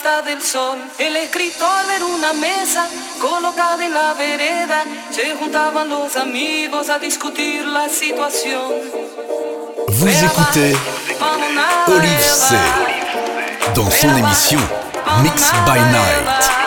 puesta del sol. El escritor en una mesa colocada en la vereda, se juntaban los amigos a discutir la situación. Vous écoutez Olive C dans son émission Mix by Night.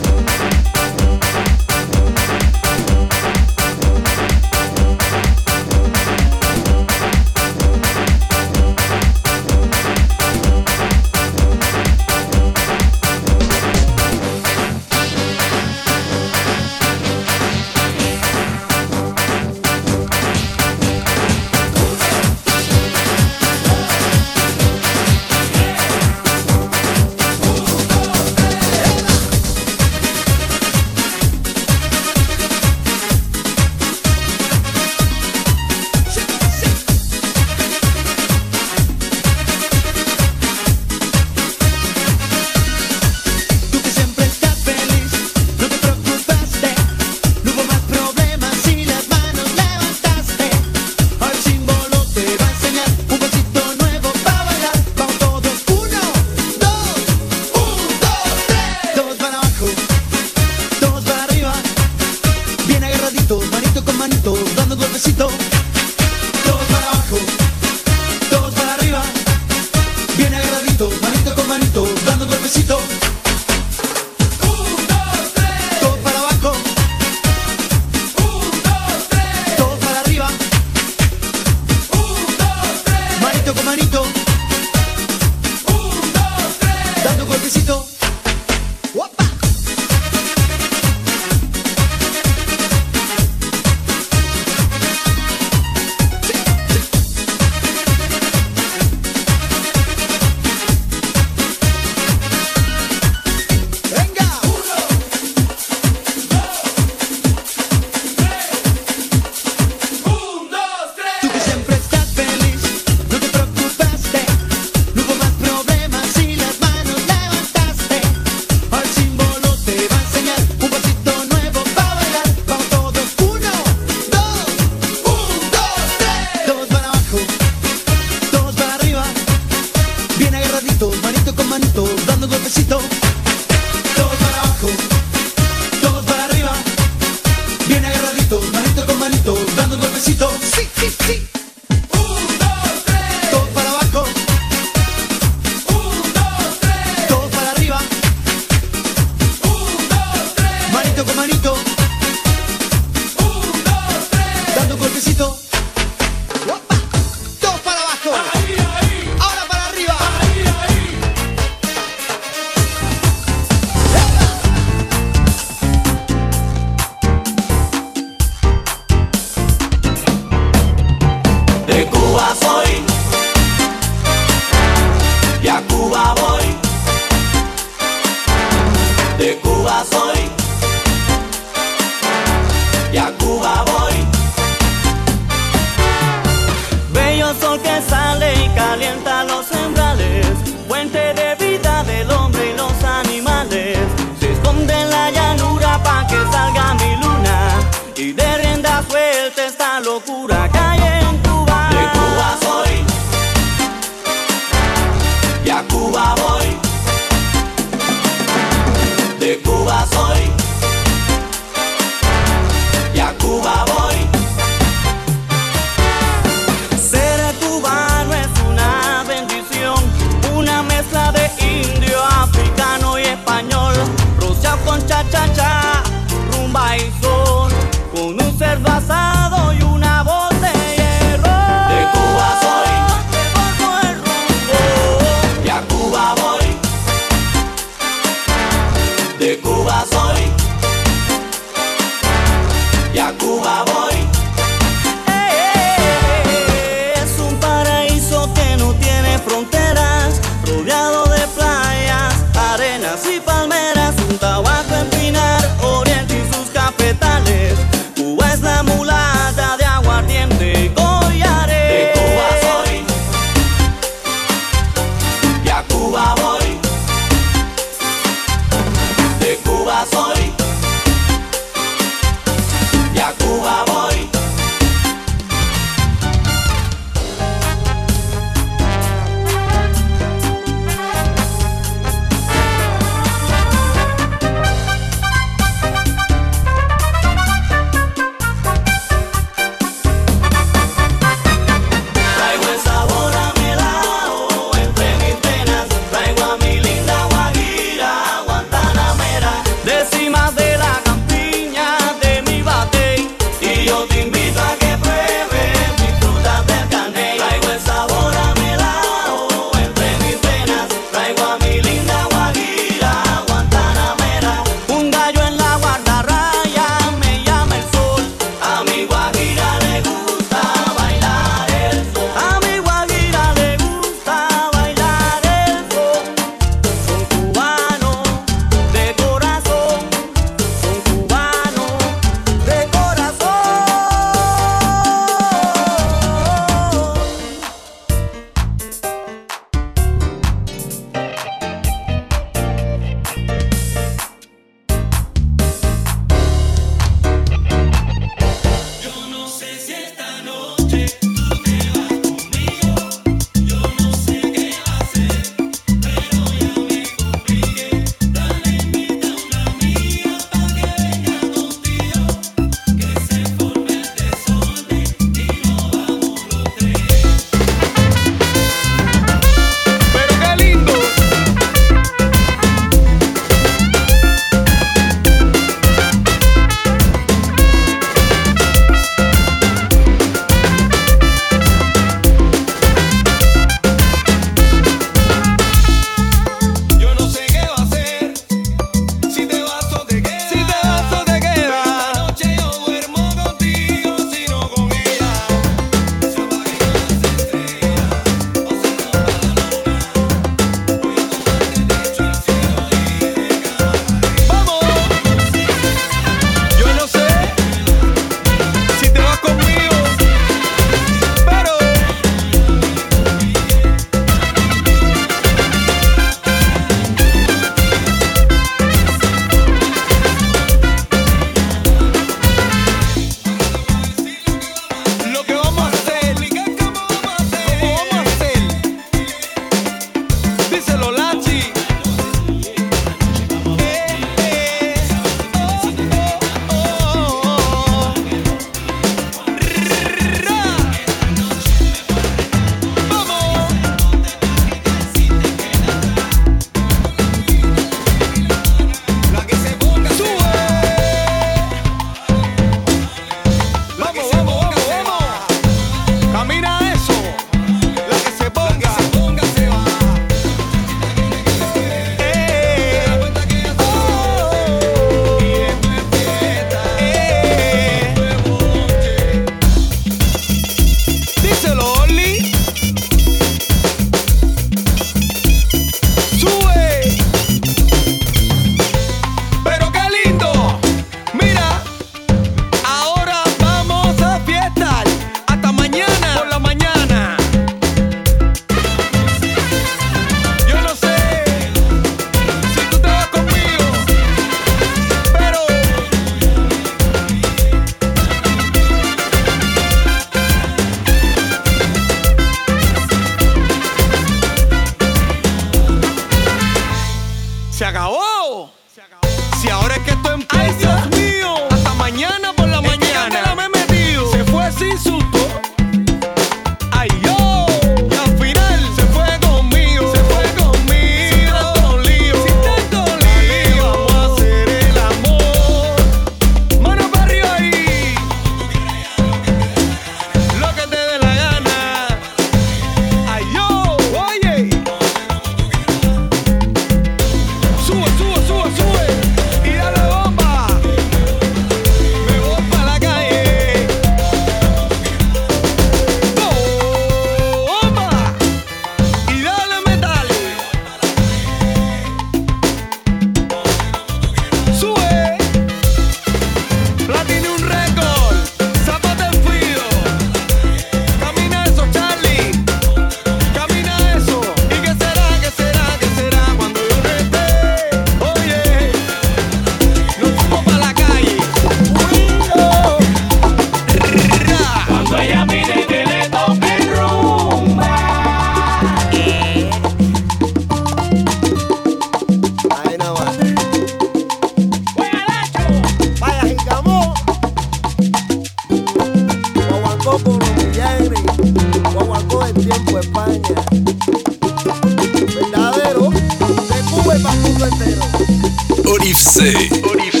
Olive C. Olive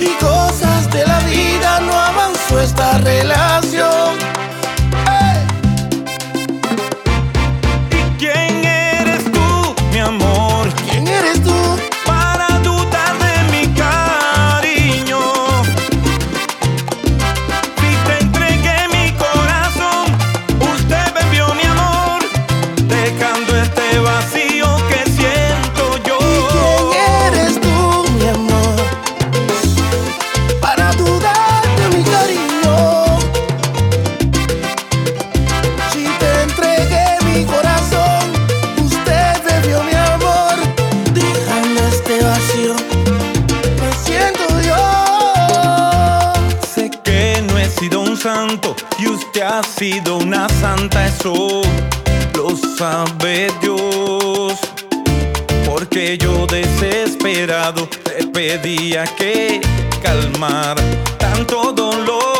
y cosas de la vida no avanzó esta relación. sido una santa, eso lo sabe Dios. Porque yo desesperado te pedía que calmar tanto dolor.